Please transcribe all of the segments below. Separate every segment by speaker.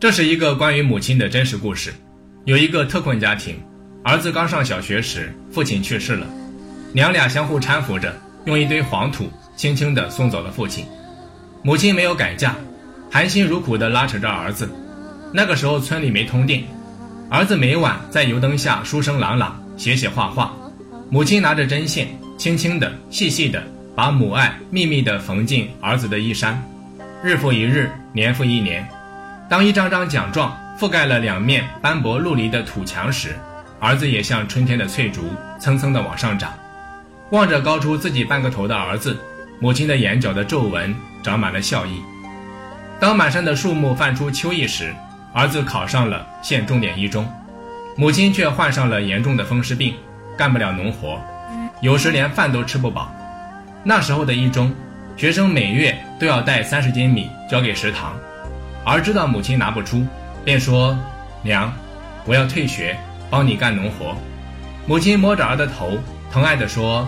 Speaker 1: 这是一个关于母亲的真实故事。有一个特困家庭，儿子刚上小学时，父亲去世了，娘俩相互搀扶着，用一堆黄土轻轻地送走了父亲。母亲没有改嫁，含辛茹苦地拉扯着儿子。那个时候村里没通电，儿子每晚在油灯下书声朗朗，写写画画，母亲拿着针线，轻轻地、细细地把母爱秘密地缝进儿子的衣衫。日复一日，年复一年。当一张张奖状覆盖了两面斑驳陆离的土墙时，儿子也像春天的翠竹，蹭蹭地往上涨。望着高出自己半个头的儿子，母亲的眼角的皱纹长满了笑意。当满山的树木泛出秋意时，儿子考上了县重点一中，母亲却患上了严重的风湿病，干不了农活，有时连饭都吃不饱。那时候的一中，学生每月都要带三十斤米交给食堂。儿知道母亲拿不出，便说：“娘，我要退学，帮你干农活。”母亲摸着儿的头，疼爱地说：“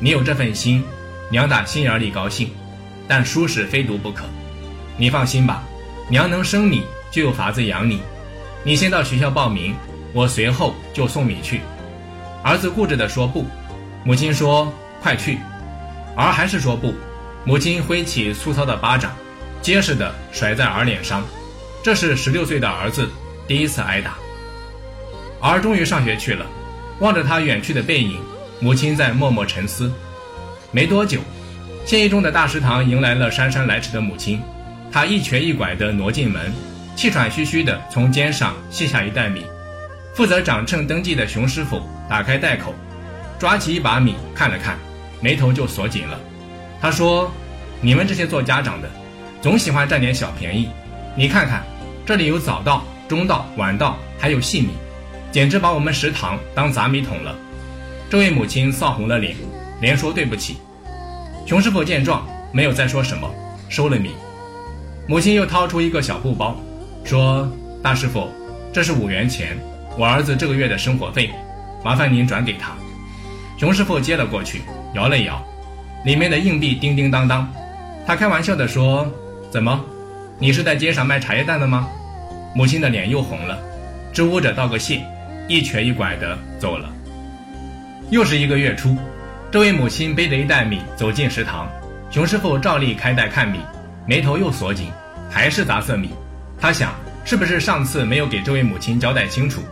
Speaker 1: 你有这份心，娘打心眼里高兴。但书是非读不可。你放心吧，娘能生你，就有法子养你。你先到学校报名，我随后就送你去。”儿子固执地说不。母亲说：“快去。”儿还是说不。母亲挥起粗糙的巴掌。结实的甩在儿脸上，这是十六岁的儿子第一次挨打。儿终于上学去了，望着他远去的背影，母亲在默默沉思。没多久，县一中的大食堂迎来了姗姗来迟的母亲。她一瘸一拐地挪进门，气喘吁吁地从肩上卸下一袋米。负责掌秤登记的熊师傅打开袋口，抓起一把米看了看，眉头就锁紧了。他说：“你们这些做家长的。”总喜欢占点小便宜，你看看，这里有早稻、中稻、晚稻，还有细米，简直把我们食堂当杂米桶了。这位母亲臊红了脸，连说对不起。熊师傅见状，没有再说什么，收了米。母亲又掏出一个小布包，说：“大师傅，这是五元钱，我儿子这个月的生活费，麻烦您转给他。”熊师傅接了过去，摇了摇，里面的硬币叮叮当当。他开玩笑地说。怎么，你是在街上卖茶叶蛋的吗？母亲的脸又红了，支吾着道个谢，一瘸一拐地走了。又是一个月初，这位母亲背着一袋米走进食堂，熊师傅照例开袋看米，眉头又锁紧，还是杂色米。他想，是不是上次没有给这位母亲交代清楚，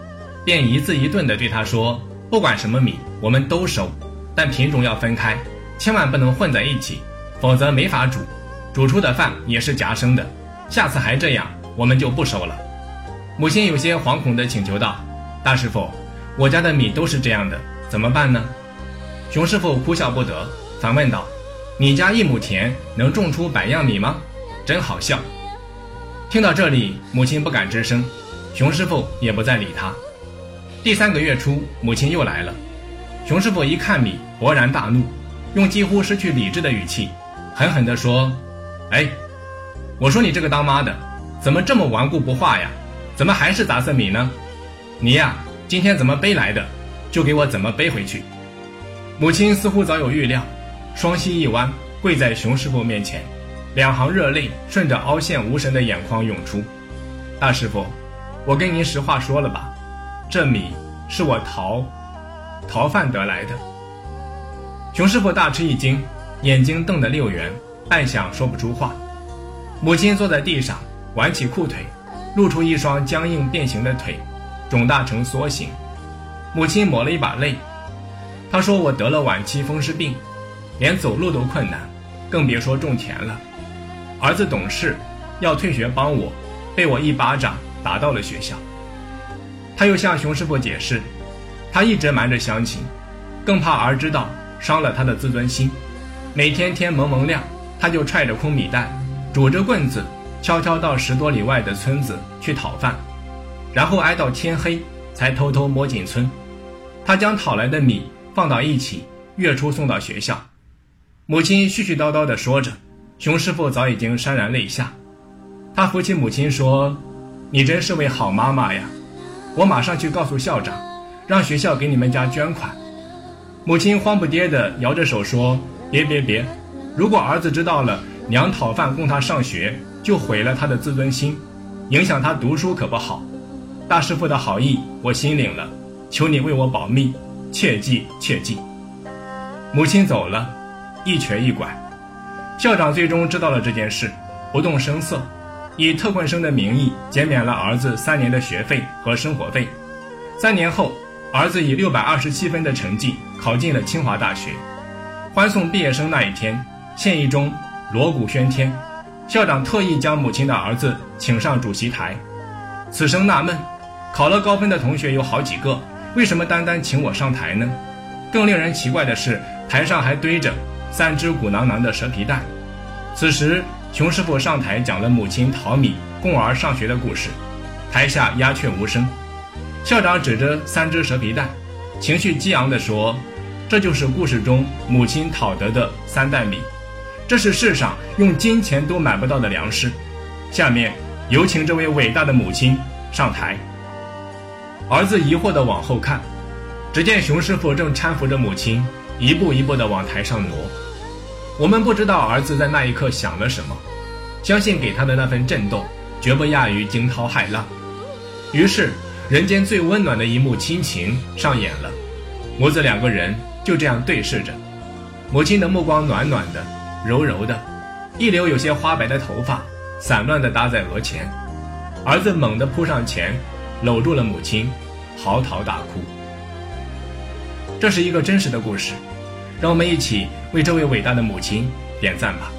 Speaker 1: 便一字一顿地对他说：“不管什么米，我们都收，但品种要分开，千万不能混在一起，否则没法煮。”煮出的饭也是夹生的，下次还这样，我们就不收了。母亲有些惶恐地请求道：“大师傅，我家的米都是这样的，怎么办呢？”熊师傅哭笑不得，反问道：“你家一亩田能种出百样米吗？真好笑。”听到这里，母亲不敢吱声，熊师傅也不再理他。第三个月初，母亲又来了，熊师傅一看米，勃然大怒，用几乎失去理智的语气，狠狠地说。哎，我说你这个当妈的，怎么这么顽固不化呀？怎么还是杂色米呢？你呀，今天怎么背来的，就给我怎么背回去。母亲似乎早有预料，双膝一弯，跪在熊师傅面前，两行热泪顺着凹陷无神的眼眶涌出。大师傅，我跟您实话说了吧，这米是我逃逃饭得来的。熊师傅大吃一惊，眼睛瞪得溜圆。半晌说不出话，母亲坐在地上，挽起裤腿，露出一双僵硬变形的腿，肿大成梭形。母亲抹了一把泪，她说：“我得了晚期风湿病，连走路都困难，更别说种田了。儿子懂事，要退学帮我，被我一巴掌打到了学校。”他又向熊师傅解释，他一直瞒着乡亲，更怕儿知道伤了他的自尊心。每天天蒙蒙亮。他就揣着空米袋，拄着棍子，悄悄到十多里外的村子去讨饭，然后挨到天黑才偷偷摸进村。他将讨来的米放到一起，月初送到学校。母亲絮絮叨叨地说着，熊师傅早已经潸然泪下。他扶起母亲说：“你真是位好妈妈呀！我马上去告诉校长，让学校给你们家捐款。”母亲慌不迭地摇着手说：“别别别！”如果儿子知道了娘讨饭供他上学，就毁了他的自尊心。影响他读书可不好。大师傅的好意我心领了，求你为我保密，切记切记。母亲走了，一瘸一拐。校长最终知道了这件事，不动声色，以特困生的名义减免了儿子三年的学费和生活费。三年后，儿子以六百二十七分的成绩考进了清华大学。欢送毕业生那一天，县议中锣鼓喧天，校长特意将母亲的儿子请上主席台。此生纳闷，考了高分的同学有好几个，为什么单单请我上台呢？更令人奇怪的是，台上还堆着三只鼓囊囊的蛇皮袋。此时，熊师傅上台讲了母亲淘米供儿上学的故事，台下鸦雀无声。校长指着三只蛇皮袋，情绪激昂地说。这就是故事中母亲讨得的三袋米，这是世上用金钱都买不到的粮食。下面有请这位伟大的母亲上台。儿子疑惑地往后看，只见熊师傅正搀扶着母亲，一步一步地往台上挪。我们不知道儿子在那一刻想了什么，相信给他的那份震动，绝不亚于惊涛骇浪。于是，人间最温暖的一幕亲情上演了，母子两个人。就这样对视着，母亲的目光暖暖的、柔柔的，一绺有些花白的头发散乱地搭在额前。儿子猛地扑上前，搂住了母亲，嚎啕大哭。这是一个真实的故事，让我们一起为这位伟大的母亲点赞吧。